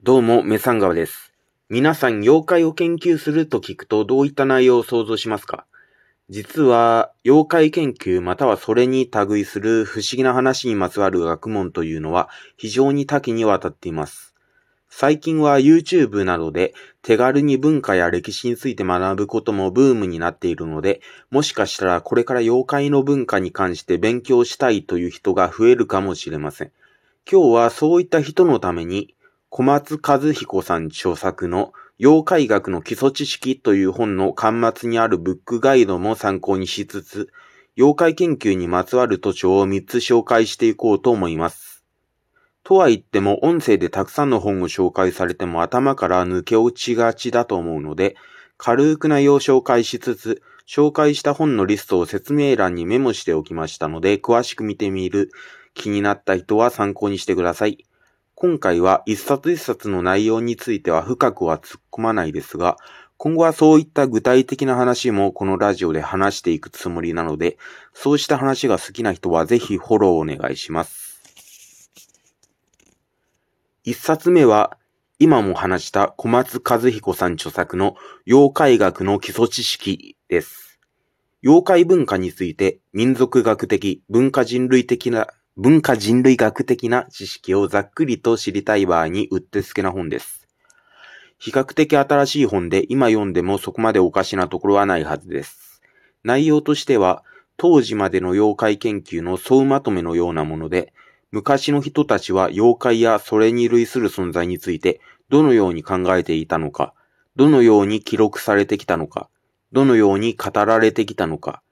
どうも、メサンガワです。皆さん、妖怪を研究すると聞くとどういった内容を想像しますか？実は、妖怪研究またはそれに類する不思議な話にまつわる学問というのは非常に多岐にわたっています。最近は YouTube などで手軽に文化や歴史について学ぶこともブームになっているので、もしかしたらこれから妖怪の文化に関して勉強したいという人が増えるかもしれません。今日はそういった人のために、小松和彦さん著作の妖怪学の基礎知識という本の端末にあるブックガイドも参考にしつつ、妖怪研究にまつわる図書を3つ紹介していこうと思います。とは言っても音声でたくさんの本を紹介されても頭から抜け落ちがちだと思うので、軽く内容を紹介しつつ、紹介した本のリストを説明欄にメモしておきましたので、詳しく見てみる気になった人は参考にしてください。今回は一冊一冊の内容については深くは突っ込まないですが、今後はそういった具体的な話もこのラジオで話していくつもりなので、そうした話が好きな人はぜひフォローお願いします。一冊目は、今も話した小松和彦さん著作の妖怪学の基礎知識です。妖怪文化について民族学的、文化人類的な文化人類学的な知識をざっくりと知りたい場合にうってつけな本です。比較的新しい本で今読んでもそこまでおかしなところはないはずです。内容としては、当時までの妖怪研究の総まとめのようなもので、昔の人たちは妖怪やそれに類する存在についてどのように考えていたのか、どのように記録されてきたのか、どのように語られてきたのか、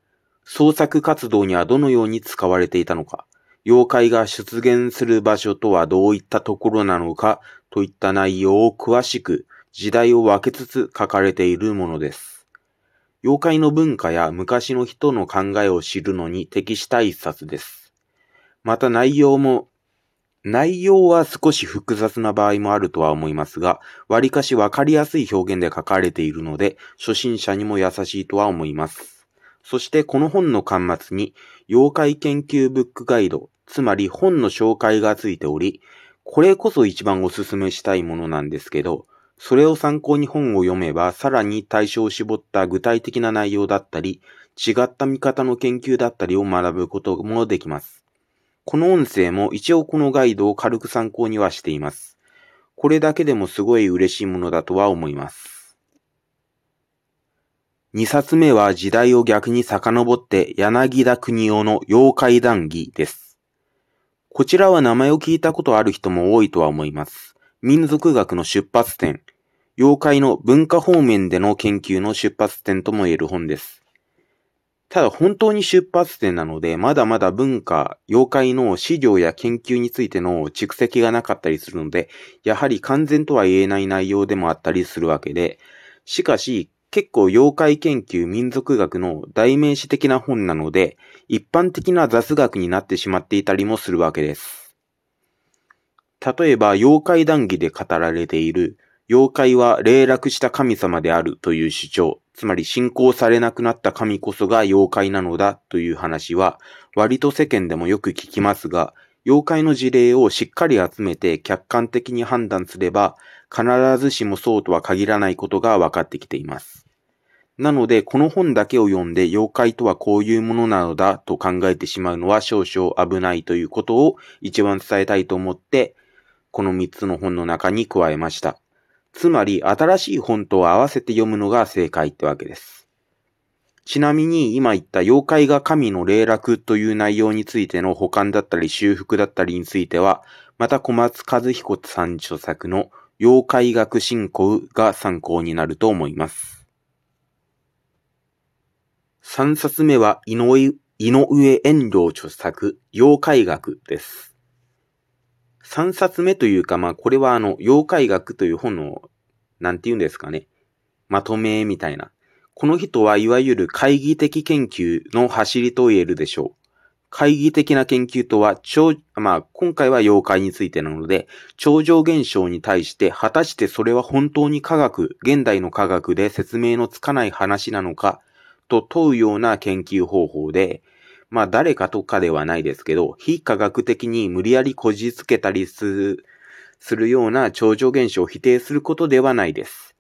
創作活動にはどのように使われていたのか、妖怪が出現する場所とはどういったところなのかといった内容を詳しく時代を分けつつ書かれているものです。妖怪の文化や昔の人の考えを知るのに適した一冊です。また内容も、内容は少し複雑な場合もあるとは思いますが、割かしわかりやすい表現で書かれているので、初心者にも優しいとは思います。そしてこの本の端末に、妖怪研究ブックガイド、つまり本の紹介がついており、これこそ一番おすすめしたいものなんですけど、それを参考に本を読めば、さらに対象を絞った具体的な内容だったり、違った見方の研究だったりを学ぶこともできます。この音声も一応このガイドを軽く参考にはしています。これだけでもすごい嬉しいものだとは思います。2冊目は時代を逆に遡って柳田国夫の妖怪談義です。こちらは名前を聞いたことある人も多いとは思います。民族学の出発点、妖怪の文化方面での研究の出発点とも言える本です。ただ本当に出発点なので、まだまだ文化、妖怪の資料や研究についての蓄積がなかったりするので、やはり完全とは言えない内容でもあったりするわけで、しかし結構妖怪研究民族学の代名詞的な本なので、一般的な雑学になってしまっていたりもするわけです。例えば、妖怪談義で語られている、妖怪は霊落した神様であるという主張、つまり信仰されなくなった神こそが妖怪なのだという話は、割と世間でもよく聞きますが、妖怪の事例をしっかり集めて客観的に判断すれば、必ずしもそうとは限らないことが分かってきています。なので、この本だけを読んで妖怪とはこういうものなのだと考えてしまうのは少々危ないということを一番伝えたいと思って、この3つの本の中に加えました。つまり、新しい本と合わせて読むのが正解ってわけです。ちなみに、今言った妖怪が神の霊落という内容についての保管だったり修復だったりについては、また小松和彦さん著作の妖怪学振興が参考になると思います。3冊目は井上井上遠慮著作、妖怪学です。3冊目というか、まあ、これはあの、妖怪学という本の、なんて言うんですかね。まとめみたいな。この人はいわゆる懐疑的研究の走りと言えるでしょう。懐疑的な研究とは、超、まあ、今回は妖怪についてなので、超常現象に対して、果たしてそれは本当に科学、現代の科学で説明のつかない話なのか、と問うような研究方法で、まあ誰かとかではないですけど、非科学的に無理やりこじつけたりする、するような超常現象を否定することではないです。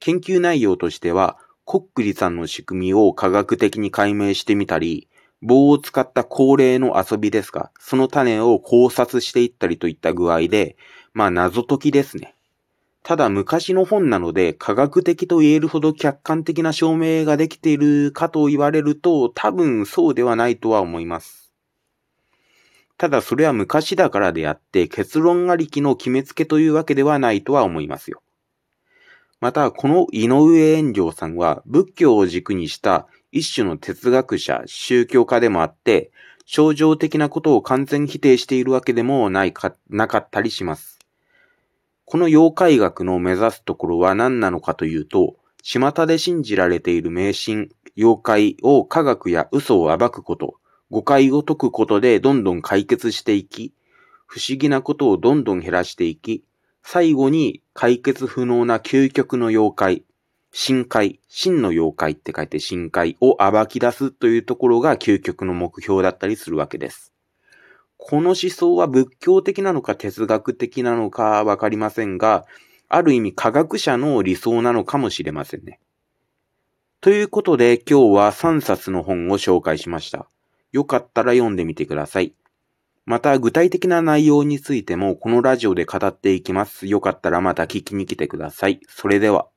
研究内容としては、コックリさんの仕組みを科学的に解明してみたり、棒を使った恒例の遊びですが、その種を考察していったりといった具合で、まあ謎解きですね。ただ昔の本なので科学的と言えるほど客観的な証明ができているかと言われると多分そうではないとは思います。ただそれは昔だからであって結論ありきの決めつけというわけではないとは思いますよ。また、この井上炎上さんは仏教を軸にした一種の哲学者、宗教家でもあって、症状的なことを完全否定しているわけでもないか、なかったりします。この妖怪学の目指すところは何なのかというと、巷で信じられている迷信、妖怪を科学や嘘を暴くこと、誤解を解くことでどんどん解決していき、不思議なことをどんどん減らしていき、最後に解決不能な究極の妖怪、深海、真の妖怪って書いて深海を暴き出すというところが究極の目標だったりするわけです。この思想は仏教的なのか哲学的なのかわかりませんが、ある意味科学者の理想なのかもしれませんね。ということで今日は3冊の本を紹介しました。よかったら読んでみてください。また具体的な内容についてもこのラジオで語っていきます。よかったらまた聞きに来てください。それでは。